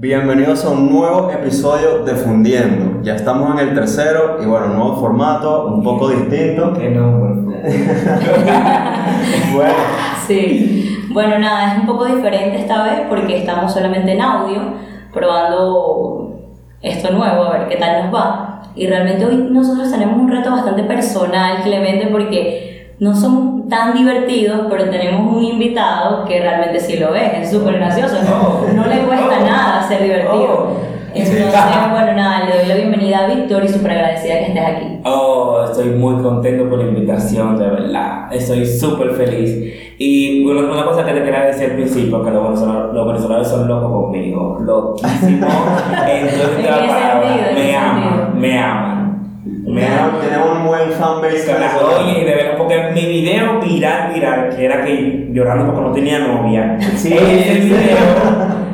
Bienvenidos a un nuevo episodio de Fundiendo. Ya estamos en el tercero y bueno, nuevo formato, un poco distinto. Que no, bueno. Sí, bueno, nada, es un poco diferente esta vez porque estamos solamente en audio, probando esto nuevo, a ver qué tal nos va. Y realmente hoy nosotros tenemos un reto bastante personal, Clemente, porque no somos tan divertidos, pero tenemos un invitado que realmente sí lo es, es súper gracioso, no, no le cuesta Oh. nada ser divertido. Oh. Entonces, bueno, nada, le doy la bienvenida a Víctor y súper agradecida que estés aquí. Oh, estoy muy contento por la invitación, de verdad. Estoy súper feliz. Y una, una cosa que te quería decir al principio, que los venezolanos, son locos conmigo. Loquísimos. Entonces, ¿En qué sentido? ¿En qué me aman, sentido? me aman. Tenemos, tenemos un buen fanbase. Claro. Oye, de verdad, porque mi video viral, viral, que era que llorando porque no tenía novia, Sí, ese video,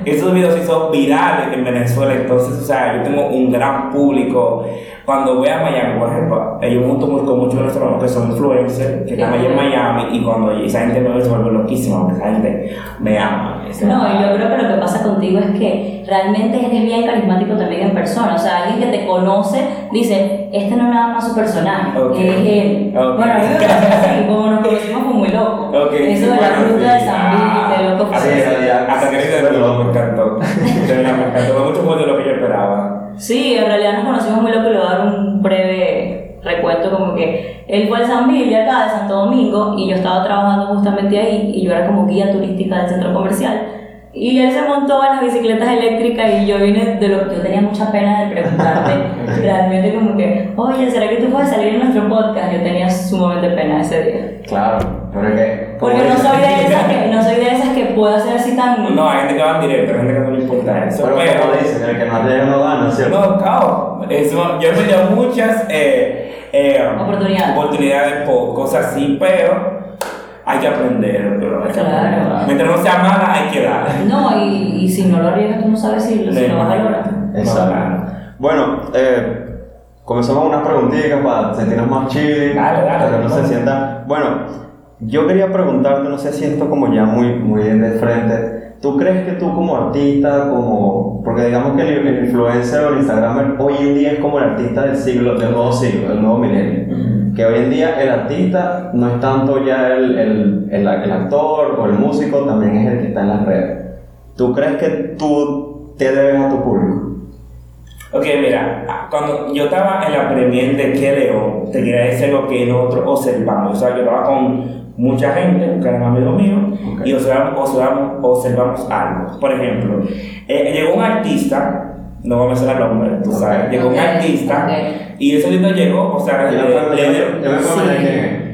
esos videos se hizo virales en Venezuela, entonces, o sea, yo tengo un gran público. Cuando voy a Miami, por ejemplo, yo me con muchos venezolanos que son influencers, que están allá en Miami, y cuando esa gente me ve, se vuelve loquísima, porque esa gente me ama. No, y yo creo que lo que pasa contigo es que realmente eres bien carismático también en persona. O sea, alguien que te conoce dice, este no es nada más su personaje, Ok. es él. Ok. Bueno, así, como nos conocimos fue muy loco. Eso de la bueno, ruta de. San Luis, de loco hasta que de loco, me encantó. De me encantó, fue mucho más de lo que yo esperaba. Sí, en realidad nos conocimos muy loco y le voy a dar un breve recuento como que él fue al San Miguel acá de Santo Domingo y yo estaba trabajando justamente ahí y yo era como guía turística del centro comercial y él se montó en las bicicletas eléctricas y yo vine de lo que yo tenía mucha pena de preguntarte realmente como que oye ¿será que tú puedes salir en nuestro podcast? yo tenía sumamente pena ese día Claro, pero es que. Porque no soy de esas que, no soy de esas que puedo hacer así tan No, hay gente que va en directo, hay gente que no le importa eso. Pero Pero, como dicen, el que no arriesga no gana, ¿cierto? no, claro, eso, yo he tenido muchas eh, eh, Oportunidades. oportunidades por cosas así, pero hay que aprender. Pero hay que Claro. aprender. Mientras no sea mala, hay que dar. no y, y si no lo arriesgas tú no sabes si, si lo vas a lograr Exacto. Bueno, eh, comenzamos unas preguntitas para sentirnos más chill. Dale, dale, Para que no se sientan. Bueno, yo quería preguntarte, no sé si esto como ya muy, muy de frente. ¿Tú crees que tú como artista, como. Porque digamos que el, el influencer o el Instagramer hoy en día es como el artista del siglo, del nuevo siglo, del nuevo milenio? Que hoy en día el artista no es tanto ya el, el, el, el actor o el músico, también es el que está en las redes. ¿Tú crees que tú te debes a tu público? Ok, mira, cuando yo estaba en la premier de Que León, te quería decir lo que nosotros observamos. O sea, yo estaba con mucha gente, que eran amigos míos, Ok. y observamos, observamos, observamos algo. Por ejemplo, eh, llegó un artista, no vamos a mencionar el nombre, tú sabes, llegó un artista, ok. y ese artista llegó, o sea, le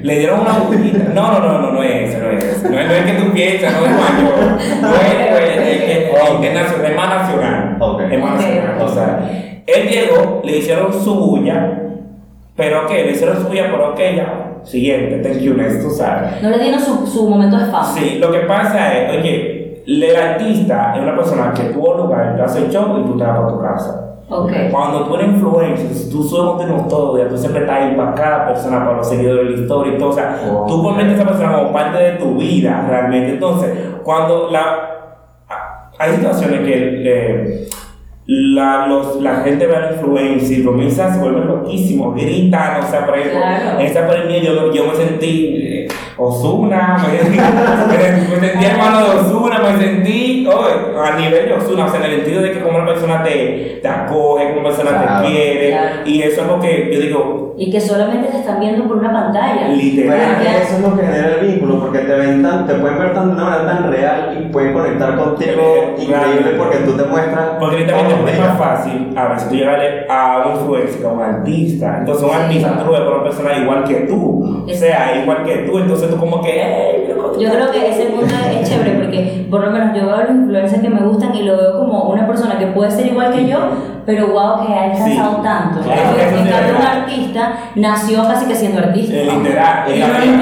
le dieron una bujita. No, no, no, no, no es ese, no es ese. No es, no es que tú piensas, no es mayor. No es, no es, es, es, es, es nacional, es más nacional. Ok. Es más Ok. nacional. O sea, él llegó, le hicieron su bulla, pero ¿qué? Le hicieron su bulla, pero ok, ya. Siguiente, thank you, next, tú sabes. No le dieron su, su momento de fama. Sí, lo que pasa es, oye, el artista es una persona que tuvo lugar, te hace show y tú te vas para tu casa. Cuando tú eres influencer, tú subes contenido todo día, tú siempre estás ahí para cada persona, para los seguidores de la historia y todo. O sea, Oh. tú conviertes a esa persona como parte de tu vida realmente. Entonces, cuando la, hay situaciones que eh, la, los, la gente ve al influencer y comienza, se vuelve loquísimo, gritan, o sea, por ejemplo, Claro. esa pandemia yo, yo me sentí eh, Osuna, me, sentí hermano de Osuna, me sentí oh, a nivel de Osuna, o sea, en el sentido de que como una persona te, te acoge, como una persona Claro. te quiere, Claro. y eso es lo que yo digo, Y que solamente te están viendo por una pantalla. Literal. eso es lo que genera el vínculo, porque te ven tan, te pueden ver tan de una manera tan real y pueden conectar contigo increíble claro. porque tú te muestras. Porque los es más fácil, a ver, si tú llegas a un influencer, a un artista, entonces un Sí. artista tú lo ves por una persona igual que tú, o sea, igual que tú, entonces tú como que, hey, Yo creo estás". que ese punto es chévere porque por lo menos yo veo a los influencers que me gustan y lo veo como una persona que puede ser igual que yo, pero wow, que ha alcanzado Sí. tanto. Claro, en sí es cambio, un verdad. artista nació casi que siendo artista. Literal, Y eh, también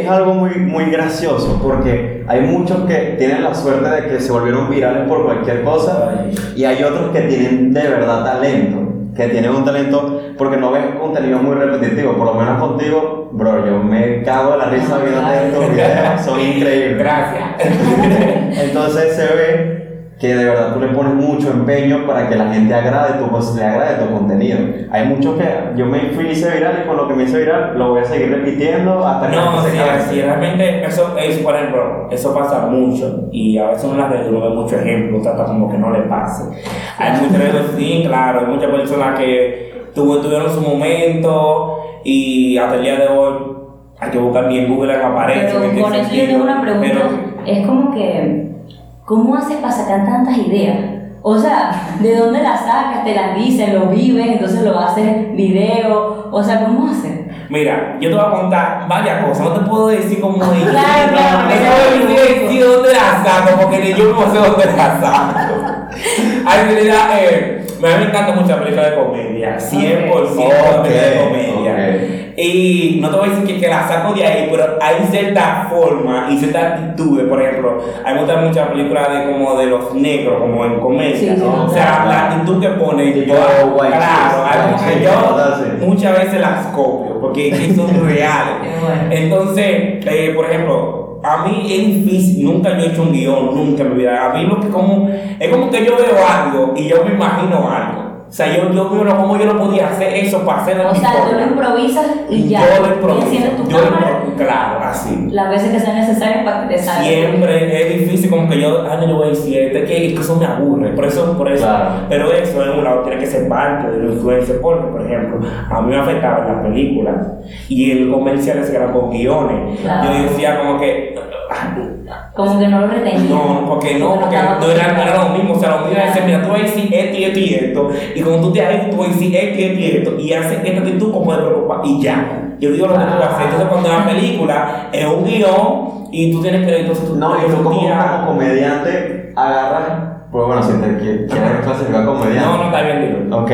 es. algo muy, muy gracioso porque hay muchos que tienen la suerte de que se volvieron virales por cualquier cosa y hay otros que tienen de verdad talento, que tienen un talento porque no ves contenido muy repetitivo, por lo menos contigo, bro, yo me cago de la risa Ah, viendo estos videos, son increíbles. Gracias. Entonces se ve que de verdad tú le pones mucho empeño para que la gente agrade tu, le agrade tu contenido. Hay muchos que yo me fui y hice viral y con lo que me hice viral lo voy a seguir repitiendo hasta que No, se sí, canse. sí, realmente eso es, por ejemplo, eso pasa mucho y a veces en las redes uno ve muchos ejemplos, trata como que no le pase. Hay muchas redes, sí, claro, hay muchas personas que tuvo- tuvieron su momento y hasta el día de hoy hay que buscar ni en Google que aparece. Pero con eso yo tengo una pregunta. pero- es como que, ¿cómo haces para sacar tantas ideas? O sea, ¿de dónde las sacas? ¿Te las dices? ¿Lo vives? Entonces lo haces video. O sea, ¿cómo haces? Mira, yo te voy a contar varias cosas, no te puedo decir cómo es. Claro, claro, No te puedo decir, dónde la saco, porque ni yo no sé dónde la saco. Ay, en realidad, eh, a mí me encanta mucho la película de comedia, 100% la película de comedia. Y no te voy a decir que, que la saco de ahí, pero hay cierta forma y ciertas actitudes, por ejemplo, hay muchas muchas películas de como de los negros, como en comedia, Sí, sí, ¿no? o sea, la actitud que ponen, yo, claro, que yo muchas veces las copio, porque son reales. Entonces, eh, por ejemplo, a mí es difícil, nunca yo he hecho un guion, nunca en mi vida. A mí lo que como, es como que yo veo algo y yo me imagino algo. O sea, yo, yo veo cómo yo no podía hacer eso para hacer O sea, tú lo improvisas y ya. Yo lo improviso. Tu Yo lo cámara improviso, claro, así. las veces que sean necesarias para que te salga. Siempre es difícil como que yo, ah, no, yo voy a decir que, es que eso me aburre, por eso, por eso, Claro. pero eso en un lado tiene que ser parte de la influencia, porque, por ejemplo, a mí me afectaba en las películas y en comerciales que eran con guiones, Claro. yo decía como que, Como que no lo retenía. no, porque no, porque no era, no era lo mismo, o sea, lo mismo era Claro. decir, mira, tú vas a decir esto y esto y esto, y cuando tú te ahí, tú vas a decir esto y esto y esto, y haces esta actitud como de preocupar, y ya. Yo digo lo que tú vas a hacer. Entonces, cuando la película es un guion, y tú tienes que, entonces tú No, y tú como, como comediante agarras, pues bueno, si te qui- quieres clasificar como comediante. No, no está bien, digo. Ok,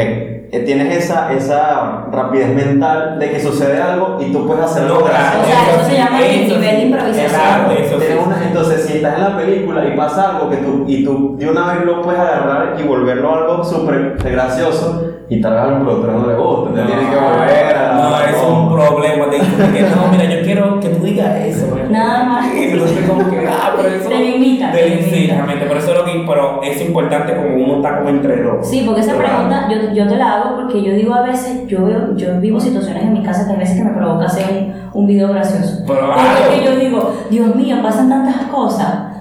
tienes esa, esa rapidez mental de que sucede algo y tú puedes hacer algo No, claro. O sea, eso se llama Eso nivel de improvisación. Entonces, si estás en la película y pasa algo que tú, y tú de una vez lo puedes agarrar y volverlo algo súper gracioso, y tal vez al productor no le gusta, tiene que volver a. No, es un problema. Te dicen que no, mira, yo quiero que tú digas eso. Nada más. Y entonces, como que, ah, pero eso. Te limitan, Te realmente. Por eso es lo que. Pero es importante como uno está como entre dos. Sí, porque esa pregunta yo, yo te la hago porque yo digo a veces, yo, veo- yo vivo situaciones en mi casa que a veces que me provoca hacer un, un video gracioso. Pero, porque que yo digo, Dios mío, pasan tantas cosas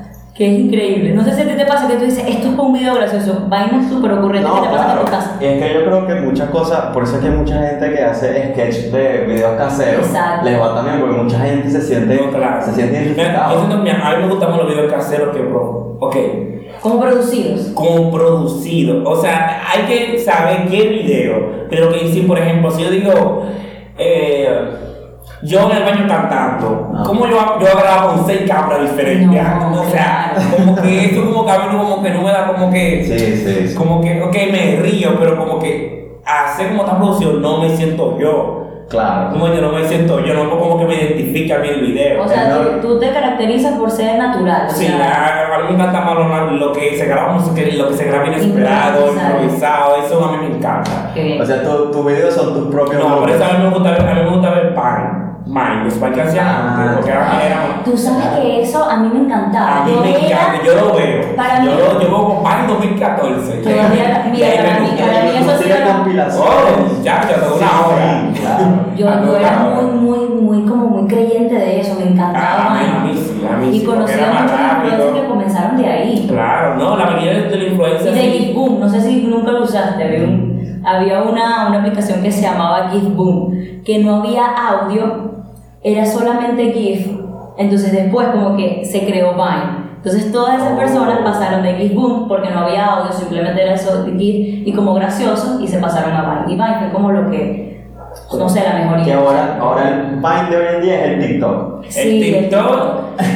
que es increíble. No sé si a ti te pasa que tú dices, esto es para un video gracioso, vainas súper ocurrentes No, que te pasan claro. en tu casa. Y es que yo creo que muchas cosas, por eso es que hay mucha gente que hace sketch de videos caseros, Exacto. les va también porque mucha gente se siente, No, claro. se siente mira, a mí me gustan más los videos caseros que pro. Ok. Como producidos. como producido. O sea, hay que saber qué video. Pero que si, por ejemplo, si yo digo, eh, yo en el baño cantando, Ah. ¿cómo yo, yo grabo con seis cámaras diferentes? No, o sea, claro. como que eso como que a mí como que no me da como que, Sí, sí, sí. como que, ok, me río, pero como que hacer como esta producción no me siento yo. Claro. Como yo no me siento yo, no como que me identifica a mí el video. O sea, no- tú, tú te caracterizas por ser natural. o Sí, sea, a, a mí me encanta más lo, lo que se graba música, lo que se graba inesperado, Improvisado. eso a mí me encanta. O sea, tu- tus videos son tus propios No, por eso a mí me gusta ver, a mí me gusta ver Pine, Mine, los hacían Ah, porque era, era- Tú sabes que eso a mí me encantaba. a mí Yo me era- encanta, yo lo veo. Para yo mí- lo yo veo con Pine 2014. Todavía, Y mira, para mí, gusta. para mí eso sí era-. Oh, ya, ya tengo una hora. Claro. Yo, yo era muy, muy, muy, como muy creyente de eso, me encantaba. Ah, a mí- man. a mí sí, a mí y sí, porque conocí era a más muchos rápido. influencers que comenzaron de ahí. Claro, no, la mayoría de la Y influencia. de GIFBoom, no sé si nunca lo usaste, había, un- había una, una aplicación que se llamaba GIFBoom, que no había audio, era solamente GIF, entonces después como que se creó Vine. Entonces todas esas personas pasaron de GIFBoom porque no había audio, simplemente era eso GIF y como gracioso y se pasaron a Vine. Y Vine fue como lo que, no sé, la mejoría. Que ahora, ahora el Vine de hoy en día es el TikTok. El Sí, TikTok,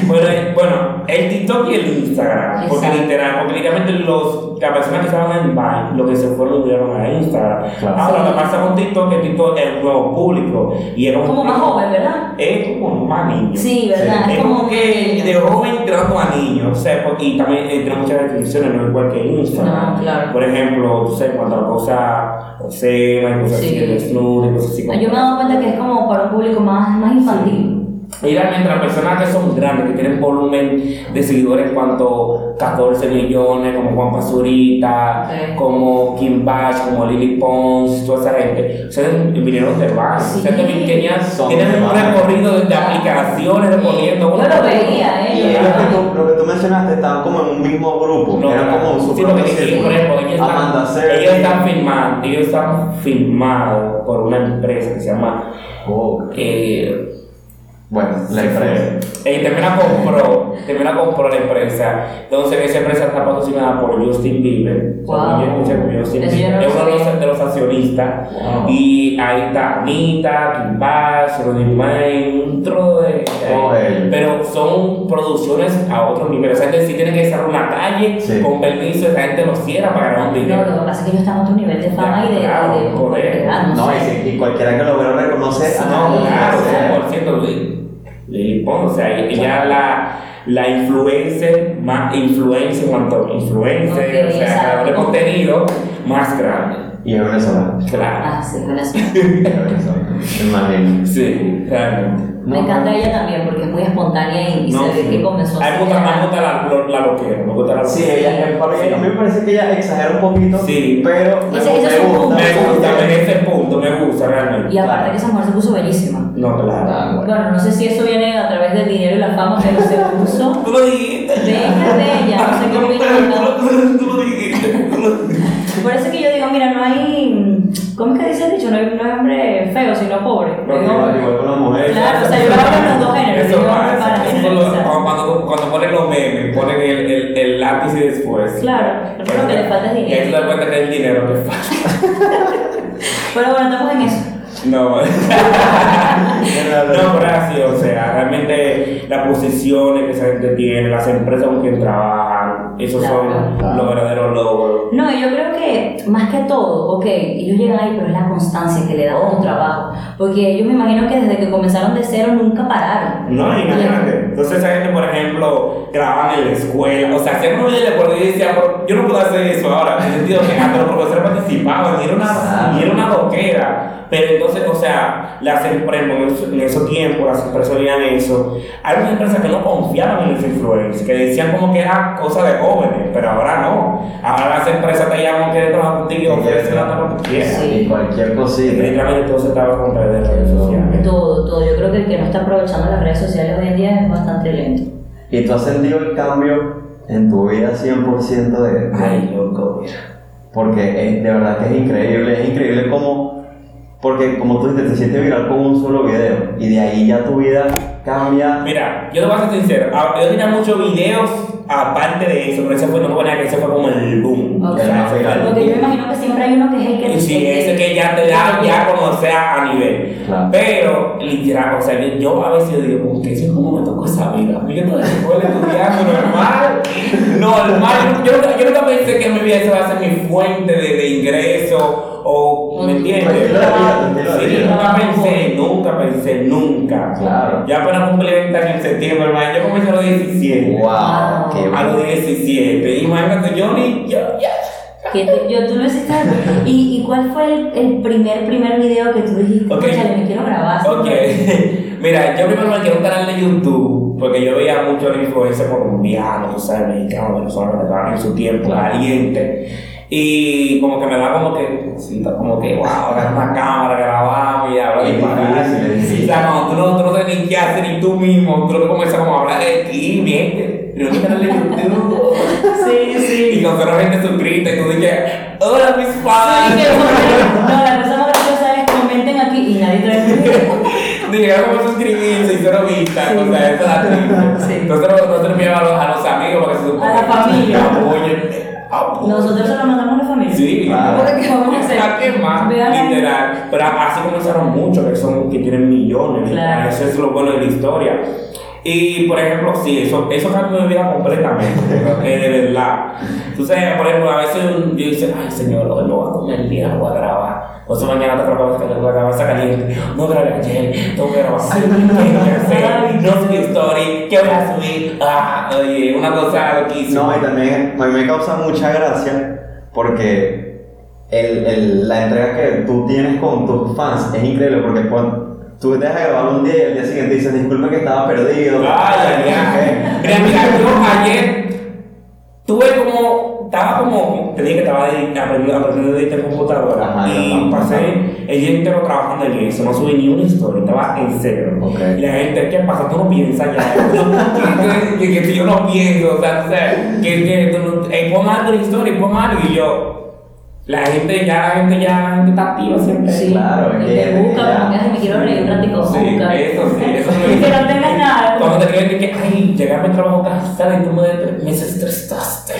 bueno, el- bueno, el TikTok y el Instagram, porque literal, porque literalmente los, las personas que estaban en Vine, lo que se fueron lo tuvieron a Instagram. Claro. Ahora Sí. lo que pasa con TikTok, que TikTok es un nuevo público y es Como más joven, ¿verdad? Es como más niño. Sí, ¿verdad? Es como que de joven tirando a niños, o sea, y también tiene muchas restricciones, no es igual que Instagram. No, claro. Por ejemplo, tú sabes, cuando la cosa obscena, y cosas así, Sí. de desnudo y cosas Yo me he dado cuenta que es como para un público más, más infantil. Y realmente las personas que son grandes, que tienen volumen de seguidores en cuanto 14 millones, como Juan Pazurita, Sí. como Kim Bash, como Lily Pons, toda esa gente, ustedes vinieron de base. Sí. Ustedes también tenían, tienen un recorrido de aplicaciones, de poniendo. Yo lo veía, Y ¿eh? ellos que tú, lo que tú mencionaste estaban como en un mismo grupo, No, eran como su sí, propio porque, círculo. por ejemplo, ellos Amanda están, Sergi. ellos están filmados, ellos están filmados por una empresa que se llama Oh, eh, bueno, la empresa. Y la compró, la compró la empresa. Entonces esa empresa está patrocinada por Justin Bieber. Wow. Justin Bieber. no lo Es uno de los, de los accionistas. Wow. Y ahí está Anita, Kim Bass, Rodney May, un tro de... Oh. Pero son producciones a otro nivel. O sea, que si tienen que cerrar una calle Sí. con permiso, esa gente lo cierra para ganar un No, dinero. lo que pasa es que ellos están a otro nivel de fama Ya, y de, claro, de, de no, No, y, sé. si- y cualquiera que lo vea reconoce. No, ah, claro, sí. 100% de Lily Pons, o sea, ella la, la influencer, más influencer, en cuanto influencer, o sea, exacto. creador de contenido más grande. Y es venezolano. Claro. Ah, sí, Venezuela. Es. Imagino. Sí, realmente. Me encanta ella también porque es muy espontánea y, y No, se ve sí. que comenzó A me a mí me gusta la, lo- la loquera, me gusta la Sí, ella, mí- a mí me parece que ella exagera un poquito, Sí. pero me, Ese- ese es me su gusta. Me gusta, en ese punto, me gusta realmente. Y aparte que esa mujer se puso bellísima. No, claro. Ah, bueno. Bueno, no sé si eso viene a través del dinero y la fama, pero se puso Tú lo dijiste. bella, bella, no sé qué opinión. Tú lo dijiste. Por eso que yo digo, mira, no hay. ¿Cómo es que dice el dicho? No hay, no hay hombre feo, sino pobre. No, Hay igual, igual con las mujeres. Claro, o sea, yo hablo en los dos géneros. Eso hablo para Eso lo- cuando, cuando ponen los memes, ponen el, el, el lápiz y después. Claro, pero lo que le falta es dinero. das cuenta que es el dinero que falta. Pero bueno, estamos en eso. No, no, pero así, o sea, realmente las posiciones que esa gente tiene, las empresas con quien trabajan, esos son Claro. los verdaderos logros. No, yo creo que más que todo, ok, ellos llegan ahí, pero es la constancia que le dan a tu trabajo. Porque ellos me imagino que desde que comenzaron de cero nunca pararon. No, imagínate. Entonces esa gente, por ejemplo, grababan en la escuela, o sea, hacían un video de por y decían, "Pero yo no puedo hacer eso ahora, en el sentido que hasta los profesores participaban, y era una, y era una loquera. Pero entonces, o sea, las empresas, en esos- en esos tiempos, las empresas veían eso. Hay muchas empresas que no confiaban en los influencers, que decían como que era cosa de jóvenes, pero ahora no. Ahora las empresas te llaman que trabajar contigo y ofrecen hasta lo que quieras. Sí. Y cualquier cosita. Definitivamente todo se estaba con redes de redes sociales. Todo, todo. Yo creo que el que no está aprovechando las redes sociales hoy en día es bastante lento. ¿Y tú has sentido el cambio en tu vida 100% de, de- Ay, loco, mira. Porque es, de verdad que es increíble, es increíble como... Porque como tú dices, te sientes viral con un solo video y de ahí ya tu vida cambia. Mira, yo te voy a ser sincero, yo tenía muchos videos aparte de eso, pero ese fue, no fue buena que ese fue como el boom. Ok. O sea, ese fue el Porque yo me imagino que siempre hay uno que es el que sí, ese que ya te da ya como sea a nivel. Claro. Pero, literal, o sea, yo, yo a veces digo, como que eso cómo me tocó esa vida. Yo estaba en la escuela estudiando normal, normal. Yo, yo, nunca pensé que mi vida esa va a ser mi fuente de, de ingreso o, ¿me entiendes? Sí, nunca pensé, nunca pensé, nunca. Claro. Ya apenas cumplí 20 años en septiembre, hermano. Yo comencé a los 17. ¡Wow! Wow. ¡Qué A los 17. Imagínate, yo ni. Yo, ya. Que te- yo, tú lo hiciste. ¿Y, ¿Y cuál fue el, el primer, primer video que tú dijiste? Ok. "Cónchale, me quiero grabar. Ok. Mira, yo primero me quiero un canal de YouTube. Porque yo veía mucho la influencia colombiana, tú sabes, mexicano, venezolano, que estaban en su tiempo, caliente. Y como que me da como que, cosita, como que, wow, agarrar una cámara, grabamos y hablar Es y difícil. O sea, no, tú no, tú no sabes ni qué hacer ni tú mismo, tú no comienzas como a hablar de ti, bien, pero un canal de YouTube. Sí, sí. Y con solo gente suscrita y tú dices, hola mis Sí, que comenten- no, la cosa más graciosa es comenten aquí y nadie trae. Dijeron cómo suscribirse y cero vistas, Sí. o sea, eso es así. Sí. Nosotros enviamos a los, a los amigos para que se A la familia. Apoyen. Nosotros se lo mandamos a la familia. Sí, Claro. ¿Qué vamos a hacer? ¿A qué más? Vean ahí. Literal. Pero así comenzaron muchos que son que tienen millones. Claro. Eso es lo bueno de la historia. Y por ejemplo, sí, eso, eso cambió mi vida completamente. de verdad. Tú sabes, por ejemplo, a veces yo dice, ay señor, hoy no voy a comer el día, voy a grabar. O sea, mañana te preocupes que voy a grabar esa caliente. No grabé ayer, tengo que grabar. Ay, ¿Qué voy a hacer? No subí story, ¿qué voy a subir? Ah, oye, una cosa loquísima. No, y también a mí me causa mucha gracia porque el, el- la entrega que tú tienes con tus fans es increíble porque cuando, Tú te dejas grabar un día y al día siguiente dices, disculpe que estaba perdido. Ay, ay, ay. Mira, mira, yo ayer tuve como, te dije que estaba de- aprendiendo, aprendiendo a editar computadora Ajá, y pasé el día entero trabajando en eso, no subí ni una historia, estaba en cero. Ok. Y la gente, ¿qué pasa? Tú no piensas ya. que, que, que, yo no pienso, o sea, o sea que, que tú no, eh, pon algo la historia pon algo y yo. La gente ya, la gente ya la gente está activa siempre. Sí, Claro, y es que- te busca, ya. como que "Ay, me quiero reír un ratico. Sí, eso sí, eso sí. Y que no te creen que, ay, llegar a trabajo cansada y tú me, me estresaste.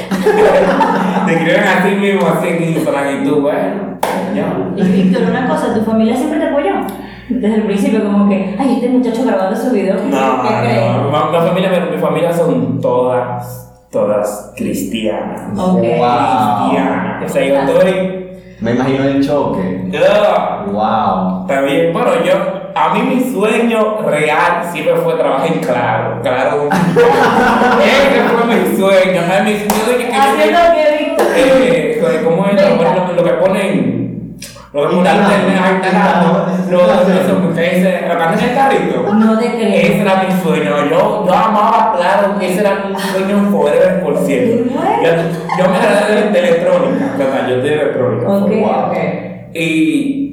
te escriben así mismo, así en Instagram y tú, bueno. Y Víctor, una cosa, ¿tu familia siempre te apoyó? Desde el principio, como que, ay, este muchacho grabando su video, ¿qué, No, ¿qué creen? no, mi, mi familia, mi, mi familia son todas, todas cristianas. Ok. Cristianas. O sea, yo estoy. Me imagino el choque. ugh, Wow. Está bien, bueno, yo, a mí mi sueño real siempre fue trabajar en Claro, Claro. Ese fue mi sueño, mí mi sueño de que Haciendo que eh, lo- ¿cómo es? Lo, lo- lo que ponen, lo que ponen lo, que ustedes se- lo que hacen en el carrito. No te creo. Ese era mi sueño, yo, yo amaba Claro, ese era mi sueño forever por siempre. Yo, yo me gradué de, de electrónica, o sea, yo de electrónica. Ok, Wow. ok. Y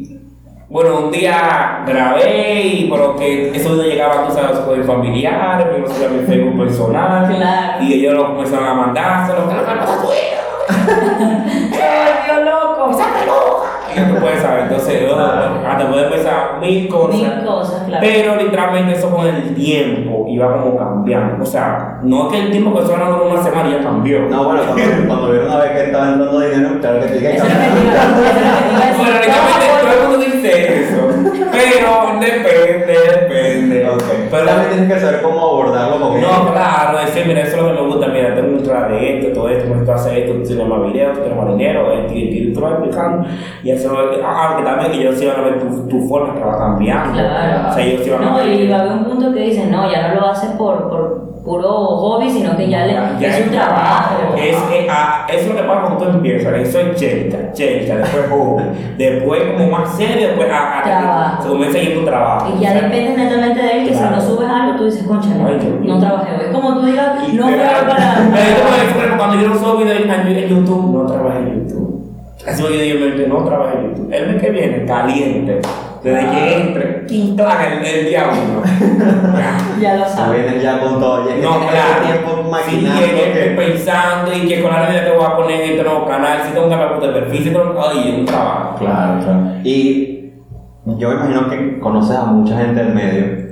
bueno, un día grabé y por que eso no llegaba, tú sabes, con el familiar, me lo subí a mi Facebook personal. Claro. Y ellos lo comenzaron a mandar, se lo que pasa tu Se volvió loco. Y ya tú puedes saber, entonces, yo, hasta puedes pensar mil cosas. Mil cosas, claro. Pero literalmente eso con el tiempo iba como cambiando. O sea, no es que el tiempo que suena duró una semana y ya cambió. No, bueno, cuando, cuando vieron a ver que estaba entrando dinero, claro que tiene que a. Bueno, literalmente dice eso. Pero depende, depende. Ok. Pero también tienes que saber cómo abordarlo con ellos. no, claro, decir, mira, eso es lo que me gusta, mira, tengo un traje de esto, todo esto, tú haces esto, tú tienes más videos, tú tienes más dinero, esto y esto, tú lo vas explicando. Y eso, ah, aunque también que ellos sí van a ver tu, tu forma que va cambiando. Claro. O sea, ellos sí van a No, ver. y va a haber un punto que dicen, no, ya no lo haces por, por puro hobby, sino que ya, le, Ya es un trabajo. Es, es, ah, eso es lo que pasa cuando tú empiezas. Eso es chelcha, chelcha, después joven. Después como más serio, después a, a- Trabajo. se comienza a ir tu trabajo. Y ya depende netamente de él, que Claro. si no subes algo, tú dices, concha, no, no trabajé hoy. Como tú digas, no fui hoy Literal. para... Eh, ejemplo, Cuando yo no subo video en, YouTube, no trabajo en YouTube. Así que yo digo, no trabajo en YouTube. El mes que viene, caliente. Desde que entre, ¡quin, clac! el, el día uno. Ya. Lo sabes. vienes ya con todo. Ya que No, claro. tiempo Sí, maquinando que, que que- pensando y que con la vida te voy a poner en este nuevo canal, si tengo un canal de perfil, si tengo ay, un trabajo. Claro, claro. Y yo me imagino que conoces a mucha gente del medio.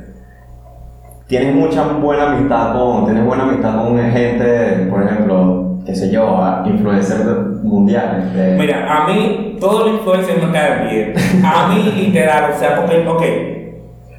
Tienes mucha buena amistad con, tienes buena amistad con gente, por ejemplo, qué sé yo, influencers mundiales. de- Mira, a mí todos los influencers me caen bien. A mí literal, o sea, porque, ok,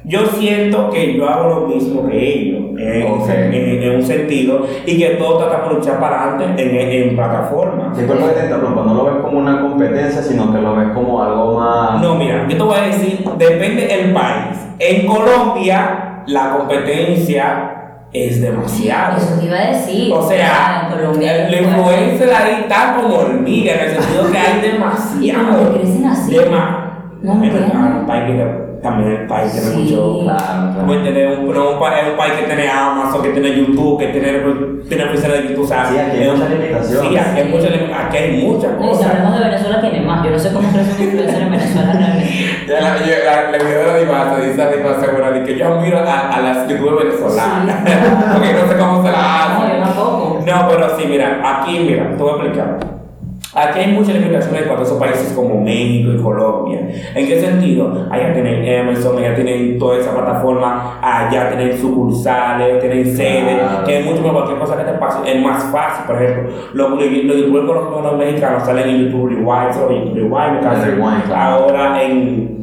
yo siento que yo hago lo mismo que ellos, en, Ok. en- en un sentido, y que todos tratamos de luchar para adelante en, en plataformas. Disculpa que te interrumpa, no lo ves como una competencia, sino que lo ves como algo más. No, mira, yo te voy a decir, depende del país. En Colombia, la competencia es demasiada. Eso te iba a decir. O sea, en Colombia. la influencer ahí está como hormiga, en el sentido que hay demasiado. Crecen así. Dema- No verdad, también el país tiene Sí. mucho. Claro, claro. Tener un, no, un, país, un país que tiene Amazon, que tiene YouTube, que tiene, tiene oficinas de YouTube. o sea, Sí, aquí hay muchas limitaciones. Sí, aquí hay muchas limitaciones. Aquí hay muchas y si cosas. hablamos de Venezuela, tiene más. Yo no sé cómo crece un influencer en Venezuela realmente. Ya la, yo, la, la video de la divasa, dice la divasa de que yo miro a, a las youtubers venezolanas. Sí. Porque no sé cómo se la No, yo hacen. tampoco. No, pero sí, mira, aquí, mira, te voy a explicar. Aquí hay muchas limitaciones cuando esos países como México y Colombia. ¿En qué sentido? Allá tienen Amazon, allá tienen toda esa plataforma, allá tienen sucursales, tienen sedes, Claro. que es mucho más cualquier cosa que te pase, es más fácil. Por ejemplo, los los youtubers colombianos los mexicanos salen en YouTube Rewind, solo YouTube Rewind, claro. Ahora en.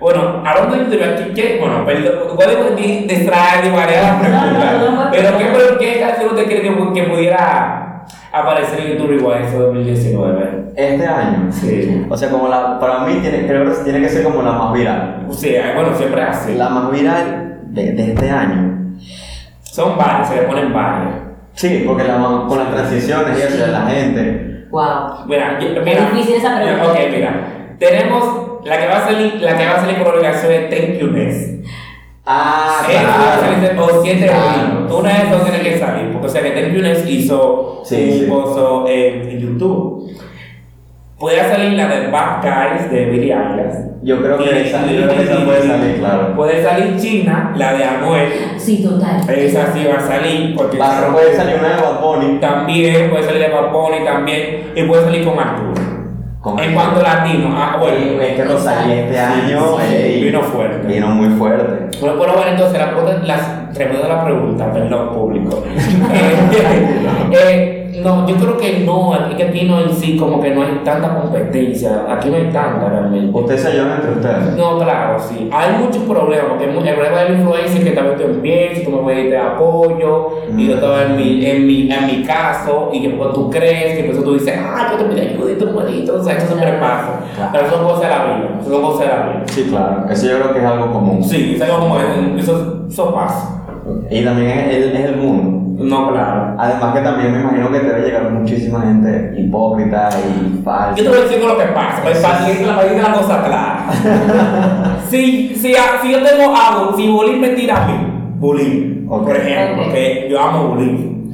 Bueno, hablando de YouTube, aquí, ¿qué? Bueno, perdón, puedo distraer y variar la No, no, pregunta. no, no, Pero, no. ¿qué, ¿qué canción usted cree que, que pudiera aparecer en YouTube Rewind ese 2019? Este año. Sí. O sea, como la, para mí tiene, creo que tiene que ser como la más viral. O sea, bueno, siempre así. La más viral de, de este año. Son varias, se le ponen varias. Sí, porque la, con las transiciones y eso de la gente. Wow. Mira, yo- Es mira. difícil esa pregunta. mira, Ok, mira. Tenemos la que va a salir, la que va a salir por obligación es Thank You Ness. Ah, salir de- o siete de Claro. abril. Una de esas dos tiene que salir. Porque o sea que Thank You Ness hizo Sí, un sí. pozo en, en YouTube. Puede salir la de Bad Guys de Billy Eilish. Yo creo que esa, yo creo que esa puede salir, claro. Puede salir China, la de Anuel. Sí, total. Esa sí va a salir porque Va- puede salir una de Bad Bunny. también puede salir de Bad Bunny también y puede salir con Arturo. Con en cuanto latino, ah, bueno, Es que Rosalía este año sí, ey, vino fuerte. Vino muy fuerte. Bueno, bueno, bueno, entonces la pregunta, las, respondiendo a la pregunta, perdón, público. Eh, eh, no, yo creo que no, es que aquí no en sí como que no hay tanta competencia, aquí no hay tanta realmente. Ustedes se llevan entre ustedes. No, claro, sí. Hay muchos problemas, porque el problema del influencer que también te empieza, tú me pediste apoyo, y yo estaba en mi, en mi, en mi caso, y que pues, tú crees, que entonces tú dices, ah, yo te pedí ayuda y tú puedes, o sea, eso siempre pasa. Claro. Pero son cosas de la vida, son cosas de la vida. Sí, claro. Eso yo creo que es algo común. Sí, es algo como, eso, eso pasa. Y también es el, es el mundo. No, claro. Además que también me imagino que te debe llegar muchísima gente hipócrita y falsa. Yo te voy a decir lo que pasa, pues, para que la la cosa clara. si, si, si yo tengo algo, si Bolín me tira a mí, Bolín, por ejemplo, yo amo Bolín,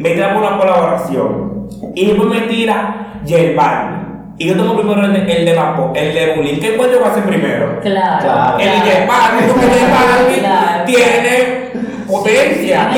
me tira por una colaboración y después me tira Balvin. Y yo tengo primero el de, el de, Vapo- el de Bullying. ¿Qué cuento va a ser primero? Claro. Claro. El de Balvin, porque tiene potencia.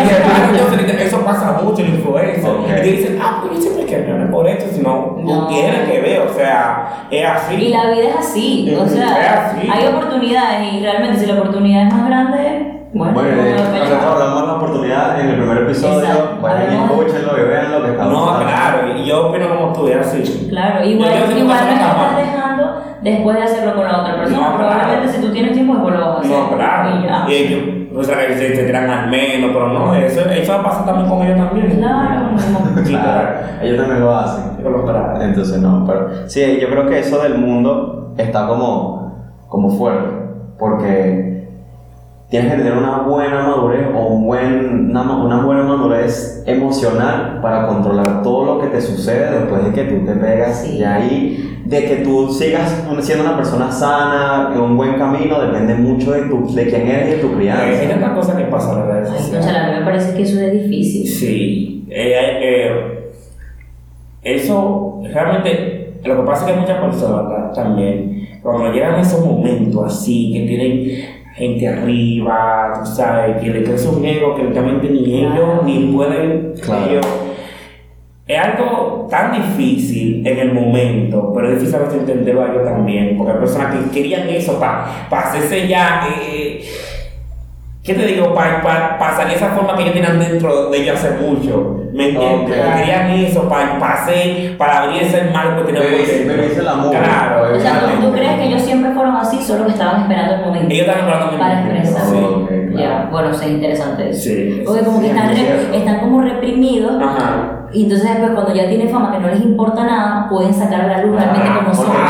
Entonces, eso pasa mucho en influencer. Ok. Y te dicen, ah, pues yo siempre quiero no es por esto, sino no, No. tiene que ver, o sea, es así. Y la vida es así, o sea, así. hay oportunidades y realmente si la oportunidad es más grande, bueno, Bueno, eh, nosotros hablamos de la oportunidad en el primer episodio. Exacto. Vayan y escúchenlo y vean lo que estamos No, hablando. claro, y yo opino como tú, así. Claro, igual, Yo- siempre igual no que estás dejando después de hacerlo con la otra persona. No, claro. Probablemente si tú tienes tiempo, después lo vas a hacer. No, claro. Y ellos, o sea, que se, se tiran al menos, pero no, eso, eso pasa también con ellos también. Claro, no. Claro, ellos también lo hacen. Brazos. Entonces no, pero sí, yo creo que eso del mundo está como, como fuerte, porque tienes que tener una buena madurez o un buen, una, una buena madurez emocional para controlar todo lo que te sucede después de que tú te pegas Sí. y ahí de que tú sigas siendo una persona sana en un buen camino depende mucho de, tu, de quién eres y de tu crianza. tantas cosas que pasan en las redes Ay, sociales. conchale, a mí me parece que eso es difícil. Sí, eh, eh, eso realmente lo que pasa es que muchas personas ta- también, cuando llegan a esos momentos así, que tienen gente arriba, tú sabes, que le crece un ego que realmente ni ellos ni pueden, Claro. ellos, es algo tan difícil en el momento, pero es difícil a veces entenderlo a ellos también, porque hay personas que querían eso para hacerse ya, eh, ¿qué te digo? Para salir esa forma que ellos tenían dentro de ellos hace mucho, ¿me entiendes? Ok. Querían eso para hacer, para abrir ese mal que tenían por Bebirse- dentro. mugre, Claro, O sea, ¿tú, tú crees que ellos siempre fueron así, solo que estaban esperando el momento Ellos estaban esperando el para momento. expresarse? Sí. Ok, claro. Ya, bueno, sí, es interesante eso. Sí. Porque como que Sí, están, es re- están como reprimidos Ajá. y entonces después cuando ya tienen fama que no les importa nada, pueden sacar a la luz realmente Ah, como son. porque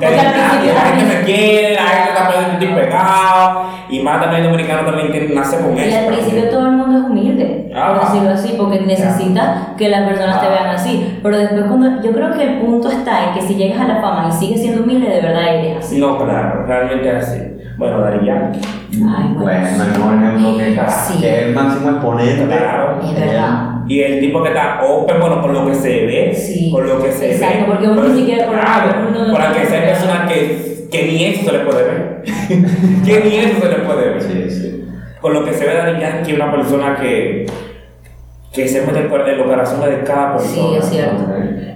que que al la, principio la gente me quiere, la gente está estoy pegado, y más también el dominicano también tiene, nace con Y eso. al principio todo el mundo es humilde, Ah. por decirlo así, porque necesita que las personas te Ah. vean así. Pero después cuando yo creo que el punto está en que si llegas a la fama y sigues siendo humilde, de verdad eres así. No, claro, realmente es así. Bueno. Ay, bueno. Bueno, el mejor ejemplo que, Sí. que es el máximo exponente. Claro. Es verdad. Y el tipo que está open, bueno, por lo que se ve, Sí. por lo que se Exacto, ve. porque uno ni siquiera- por- claro, uno no- por que hay personas que, que ni eso se le puede ver. que ni eso se le puede ver. Sí, sí. Por lo que se ve Dari Yankee, una persona que, que se mete en los corazones de cada persona. Sí, es cierto.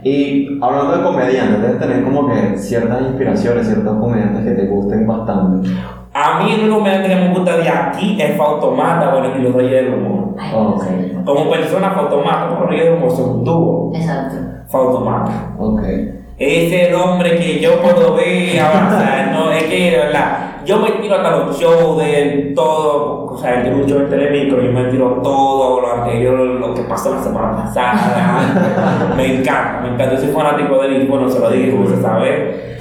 Y hablando de comediantes, debes tener como que ciertas inspiraciones, ciertos comediantes que te gusten bastante. A mí el único comediante que me gusta de aquí es Fautomata, bueno, y los Reyes del Humor. Ay, Ok. Como persona, Fautomata, como los Reyes del Humor son un dúo. Exacto. Fautomata. Ok. Es el hombre que yo puedo ver avanzar, no, es que verdad, yo me tiro hasta los shows de todo, o sea, tiene un show en Telemicro, yo me tiro todo lo anterior, lo que pasó la semana pasada, me encanta, me encanta, yo soy fanático de él y bueno, se lo digo, se sabe.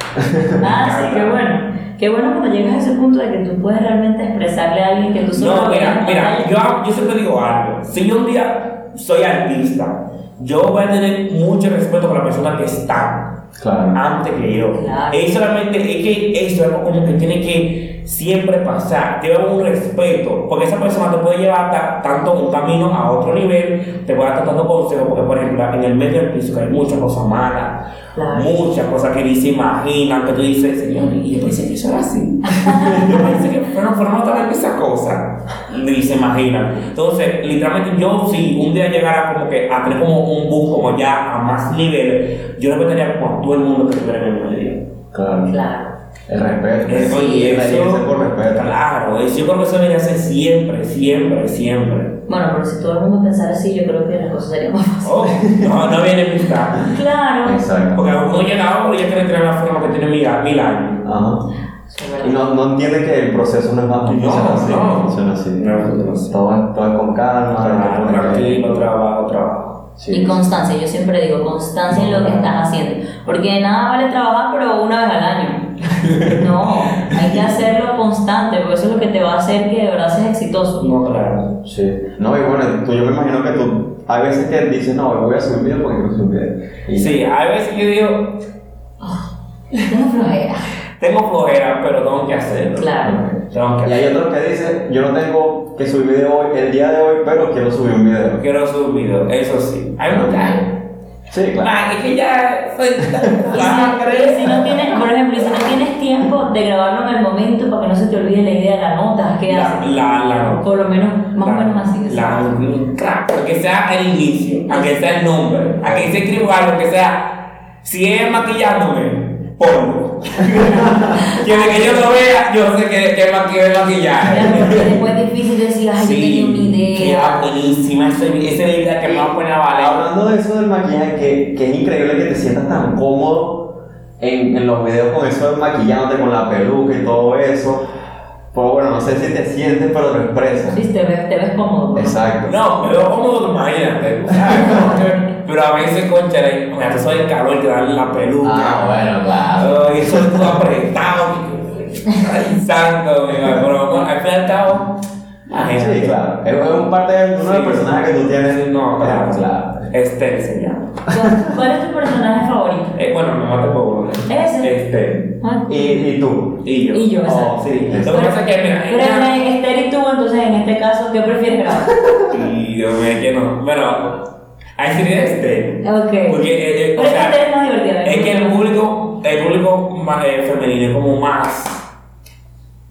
Ah, sí, qué bueno. Qué bueno cuando llegas a ese punto de que tú puedes realmente expresarle a alguien que tú solo No, mira, mira, yo, yo siempre digo algo. Si yo un día soy artista, yo voy a tener mucho respeto por la persona que está. Claro. antes que yo. Claro. Es solamente, es que algo como que tiene que siempre pasar, haber un respeto, porque esa persona te puede llevar ta- tanto un camino a otro nivel, te puede dar dando consejos, porque por ejemplo, en el medio del piso hay muchas cosas malas, Claro. muchas cosas que ni se imaginan, que tú dices, señor, y yo pensé que eso era así. yo pensé que fueron formas de esa cosa, ni se imaginan. Entonces, literalmente, yo si un día llegara como que a tener como un bus como ya a más niveles, yo respetaría como a todo el mundo que estuviera en el medio. Claro. Claro. El respeto. Oye, reírse eso, por respeto. claro, eso yo creo que eso debería ser siempre, siempre, siempre. Bueno, pero si todo el mundo pensara así, yo creo que las cosas serían más fáciles. Oh, no, no viene amistad. Claro. Exacto. Porque uno llega ahora y ya quiere tener la forma que tiene mil, mil años. Ajá. Es. Y no, no entiende que el proceso no es más No, funciona así. no. funciona así. No, no, no. Todo, es- todo es con calma. Tranquilo, trabajo, trabajo. Sí. Y constancia, yo siempre digo constancia en lo que estás haciendo. Porque de nada vale trabajar, pero una vez al año. No, hay que hacerlo constante, porque eso es lo que te va a hacer que de verdad seas exitoso. No, claro. Sí. No, y bueno, tú, yo me imagino que tú, hay veces que dices, no, voy a subir un video porque quiero subir un video. Y Sí, hay veces que yo digo, Tengo flojera. tengo flojera, pero tengo que hacerlo. Claro. Tengo que Y hay otros que dicen, yo no tengo que subir video hoy, el día de hoy, pero quiero subir un video. Quiero subir video, eso sí. Hay uno que hay. Sí, claro. Ah, es que ya soy tan Y si, y si no tienes, por ejemplo, si no tienes tiempo de grabarlo en el momento para que no se te olvide la idea de la nota, ¿qué La, haces? la, la, Por lo menos, más o la- menos así. La, claro, aunque sea el inicio, aunque sea el nombre, aunque se escriba algo, que sea, si es maquillándome, ponlo. que de que yo lo vea, yo sé que, que maquillaje. Porque después es difícil decir, ay, yo tenía una idea. queda buenísima esa, idea que me va a poner a valer. Hablando de eso del maquillaje, que, que es increíble que te sientas tan cómodo en, en los videos con eso de maquillándote con la peluca y todo eso. Pues bueno, no sé si te sientes, pero lo expresas. Sí, te ves, te ves cómodo. Exacto. No, me veo cómodo, imagínate. Pero a veces, concha, me hace eso del calor que dan la peluca. Ah, bueno, claro. Ay, eso es todo apretado. Ay, santo, mi pero bueno, al fin y al cabo. Sí, claro. Es, es un parte de uno de los Sí. personajes que tú tienes. No, claro. claro. Este se llama. ¿Cuál- ¿Cuál es tu personaje favorito? Eh, bueno, no mate por Ese. Este. Ay, Y, y tú. Y yo. Y yo, exacto. Oh, sí. Lo que pasa es que, mira, Pero ella- en Esther y tú, entonces en este caso, ¿qué prefieres grabar? Y Dios mío, que no. Bueno, ahí sería este. Ok. Porque, eh, eh, Pero o es que sea, Esther es más divertida. es que el público, el público más, eh, femenino es como más.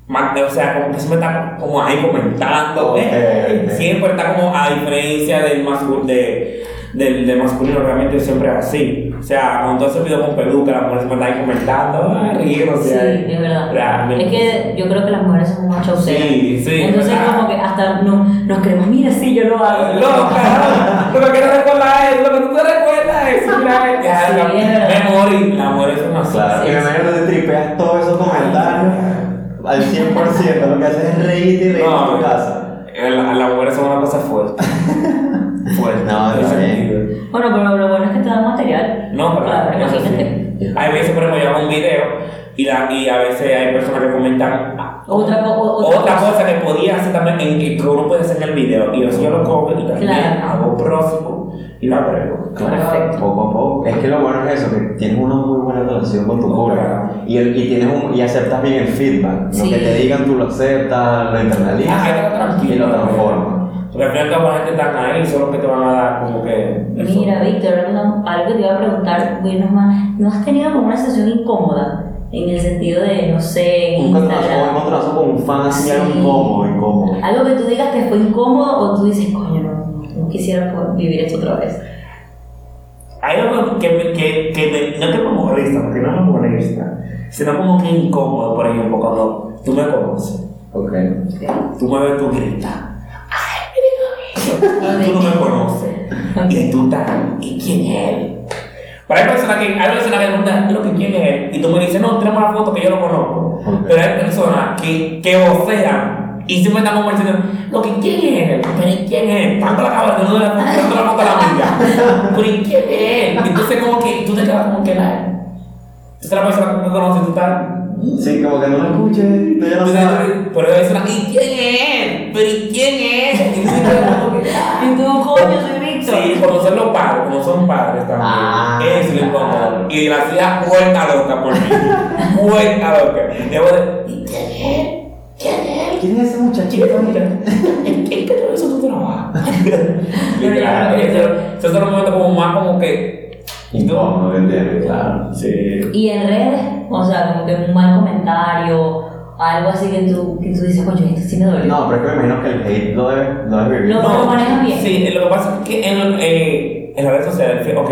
Más, o sea, como que siempre está como ahí comentando, eh, siempre está como a diferencia del masculino, de, del, del masculino, realmente siempre es así. O sea, cuando tú haces video con peluca, la mujer siempre está ahí comentando, ah, riéndose. Sí, es verdad. Realmente. Es que yo creo que las mujeres somos más chauceras. Sí, sí, Entonces, ¿verdad? como que hasta no, nos creemos, mira, sí, yo lo hago. Loca, lo que quiero recordar es lo que tú te recuerdas es ya, Sí, la- es verdad. memoria, la mujer es una Claro. Sí, y me imagino que tripeas todos esos comentarios al 100%. Lo que haces es reírte y reírte en tu casa. La, la mujer es una cosa fuerte. fuerte. No, ese bien. Bueno, pero lo bueno es que te dan material. No, pero Claro, eso imagínate. sí. Hay veces, por ejemplo, yo hago un video y, la, y a veces hay personas que comentan Otra o- otra otra cosa. cosa que podía hacer también, en, que uno puede hacer en el video. Y eso yo lo cojo y también Claro. hago próximo y lo agrego. Perfecto. Poco a poco. Es que lo bueno es eso, que tienes una muy buena relación con tu público. Claro. Y, el- y, tienes un, y aceptas bien el feedback. Sí. Lo que te digan, tú lo aceptas, lo internalizas Ah, y lo transformas. Porque al final toda la gente está ahí, son los que te van a dar como que. eso. Mira, Víctor, algo, algo que te iba a preguntar, bueno, más, ¿no has tenido como una sesión incómoda? En el sentido de, no sé, Un un Instagram. encontronazo con un fan así, Sí. algo incómodo, incómodo. Algo que tú digas que fue incómodo o tú dices, coño, no, no, quisiera vivir esto otra vez. Hay algo que, que, que me- no que me molesta, porque no me molesta, sino como que incómodo, por ejemplo, cuando tú me conoces, Ok. tú me ves, tú gritas, Tú no me conoces, y tú estás, ¿y quién es él? Pero hay personas que, hay personas que preguntan, ¿lo que quién es él? Y tú me dices, no, tenemos la foto que yo lo conozco. Ok. Pero hay personas que, que vocean y siempre están diciendo, lo que quién es él, pero ¿y quién es él? Tanto la no le tanto la foto a la amiga. Pero ¿y quién es él? Entonces como que tú te quedas como que la Entonces la persona que no conoce, tú estás. Sí, como que no lo escuches, tú ya sabes. pero es una, ¿y quién es? Pero ¿y quién es? Y tú ah. Tú, coño, soy Víctor. Sí, son los padres, como son padres también. Ah, es lo incómodo. claro. Y la hacía vuelta loca por mí. vuelta loca. Y yo, ¿y quién es? ¿Quién es? ¿Quién es ese muchachito? ¿En qué eso tu trabajo? Pero Literal, Esos son los momentos como más como que. Incómodo, ¿entiendes? Claro. Sí. Y en redes, o sea, como que un mal comentario, algo así que tú, que tú dices, coño, esto sí me duele. No, pero es que me imagino que el hate lo debe, lo debe vivir. Lo- lo manejas bien. Sí, lo que pasa es que en, eh, en las redes sociales, que, ok,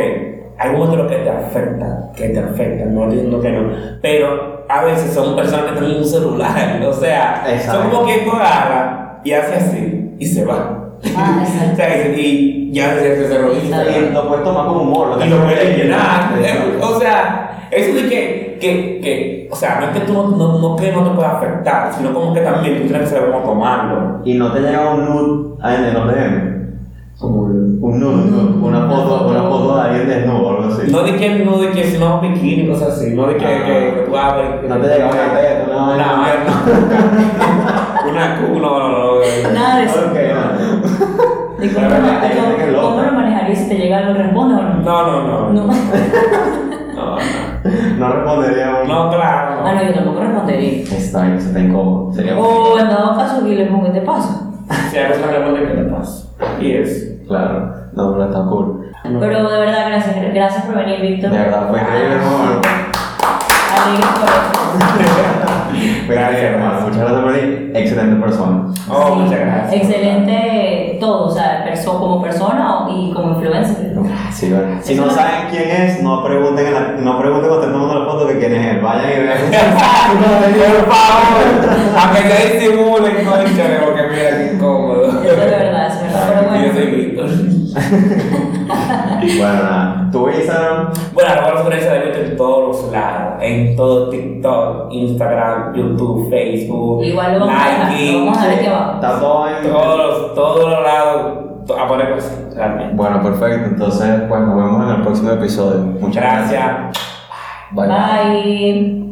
hay en los que te afectan, que te afectan, no estoy diciendo que no, pero a veces son personas que tienen un celular, o sea, Exacto. son como que tú agarras y hace así y se va. Ah, exacto. o sea, y, ya se, lo. Está Y lo puedes tomar como humor. Y lo puedes llenar. O sea, eso de que, que, que, o sea, no es que tú no, no, no que no te pueda afectar, sino como que también tú tienes que saber cómo tomarlo. Y no te llega un nude ahí en los DM. Como Un nude, un nude, una foto, una foto de alguien desnudo o algo así. No de que, no de que si no bikini, cosas así, no de que, Ah. que, que tú abres. No te llega una teta, una Una vaina. vaina. Una no, no, no. Nada de eso. No. ¿Y cómo, Pero que lo manejarías si te llega algo responde o no? No, no, no. No. No, No respondería no. No, claro. Ah, no, yo tampoco respondería. Está bien, se está incómodo. Sería O en dado caso, que le pongo, ¿qué te pasa? Si cosas que responde, ¿qué te pasa? Y es. Claro. No, pero está cool. Pero de verdad, gracias. Gracias por venir, Víctor. De verdad, fue increíble, increíble, hermano. Muchas gracias por venir. Excelente persona. Oh, Sí, muchas gracias. Excelente todo, o sea, perso como persona y como influencer. Sí, bueno. Si no saben quién es, no pregunten, en la, no pregunten cuando estén tomando la foto que quién es él. Vayan y vean. Por favor, aunque ya disimulen, conchale, porque mira qué incómodo. Eso es verdad, verdad. Yo bueno, soy Víctor. bueno. Tu Instagram. Bueno, de Víctor en todos los lados, en todo TikTok, Instagram, YouTube, Facebook, igual lo vamos a dejar, Nike, lo vamos a dejar aquí abajo. Está todo en. todos los, todos los lados, a poner cosas, realmente. Bueno, perfecto. Entonces, pues nos vemos en el próximo episodio. Muchas gracias. Gracias. Bye. bye. Bye.